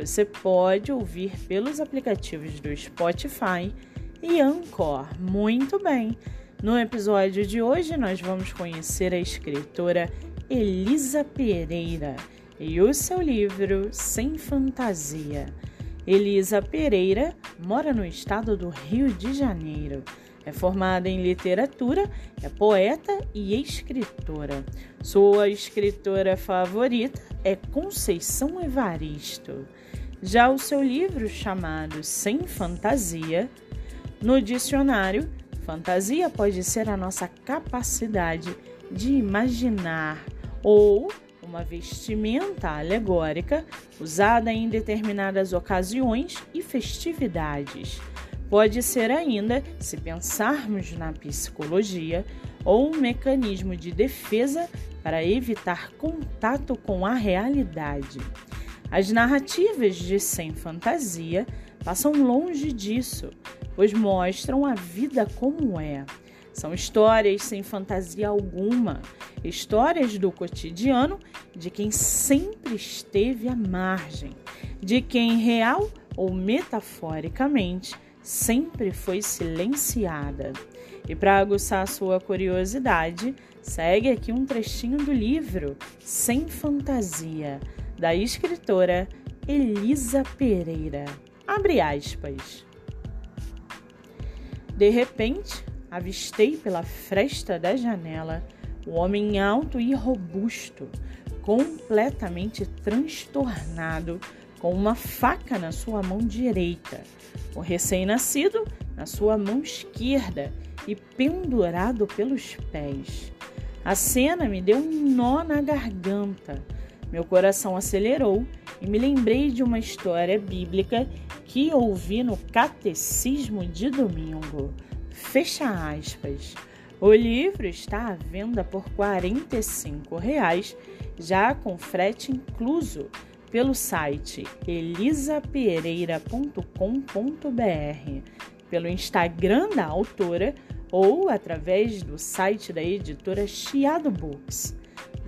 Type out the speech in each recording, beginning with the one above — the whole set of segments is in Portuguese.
você pode ouvir pelos aplicativos do Spotify e Anchor. Muito bem! No episódio de hoje, nós vamos conhecer a escritora Elisa Pereira e o seu livro Sem Fantasia. Elisa Pereira mora no estado do Rio de Janeiro. É formada em literatura, é poeta e escritora. Sua escritora favorita é Conceição Evaristo. Já o seu livro chamado Sem Fantasia, no dicionário, fantasia pode ser a nossa capacidade de imaginar ou uma vestimenta alegórica usada em determinadas ocasiões e festividades. Pode ser ainda, se pensarmos na psicologia, ou um mecanismo de defesa para evitar contato com a realidade. As narrativas de Sem Fantasia passam longe disso, pois mostram a vida como é. São histórias sem fantasia alguma, histórias do cotidiano de quem sempre esteve à margem, de quem real ou metaforicamente sempre foi silenciada. E para aguçar sua curiosidade, segue aqui um trechinho do livro Sem Fantasia, da escritora Elisa Pereira. Abre aspas. De repente, avistei pela fresta da janela o homem alto e robusto, completamente transtornado com uma faca na sua mão direita, o recém-nascido na sua mão esquerda e pendurado pelos pés. A cena me deu um nó na garganta. Meu coração acelerou e me lembrei de uma história bíblica que ouvi no catecismo de domingo. Fecha aspas. O livro está à venda por 45 reais, já com frete incluso pelo site elisapereira.com.br, pelo Instagram da autora ou através do site da editora Chiado Books.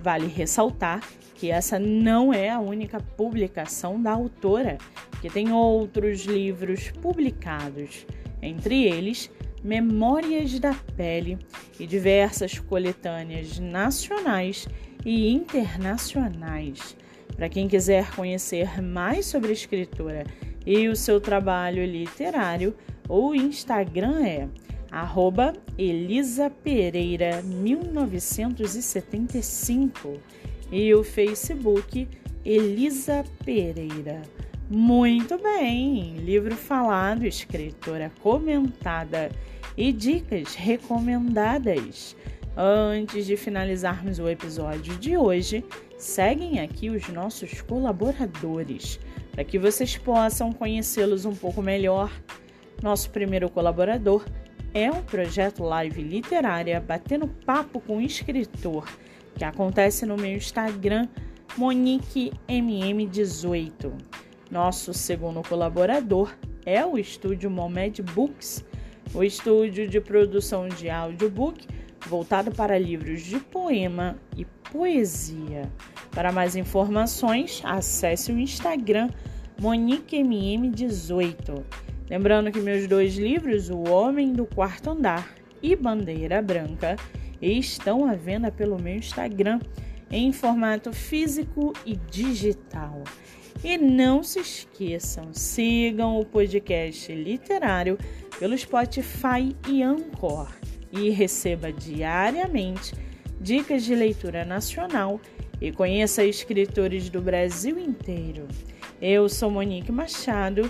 Vale ressaltar que essa não é a única publicação da autora, que tem outros livros publicados, entre eles Memórias da Pele e diversas coletâneas nacionais e internacionais. Para quem quiser conhecer mais sobre a escritora e o seu trabalho literário, o Instagram é arroba Elisa Pereira 1975 e o Facebook Elisa Pereira. Muito bem, livro falado, escritora comentada e dicas recomendadas. Antes de finalizarmos o episódio de hoje, seguem aqui os nossos colaboradores para que vocês possam conhecê-los um pouco melhor. Nosso primeiro colaborador é o projeto Live Literária Batendo Papo com o Escritor, que acontece no meu Instagram, MoniqueMM18. Nosso segundo colaborador é o estúdio Momed Books, o estúdio de produção de audiobook voltado para livros de poema e poesia. Para mais informações, acesse o Instagram MoniqueMM18. Lembrando que meus dois livros, O Homem do Quarto Andar e Bandeira Branca, estão à venda pelo meu Instagram em formato físico e digital. E não se esqueçam, sigam o podcast literário pelo Spotify e Anchor e receba diariamente dicas de leitura nacional e conheça escritores do Brasil inteiro. Eu sou Monique Machado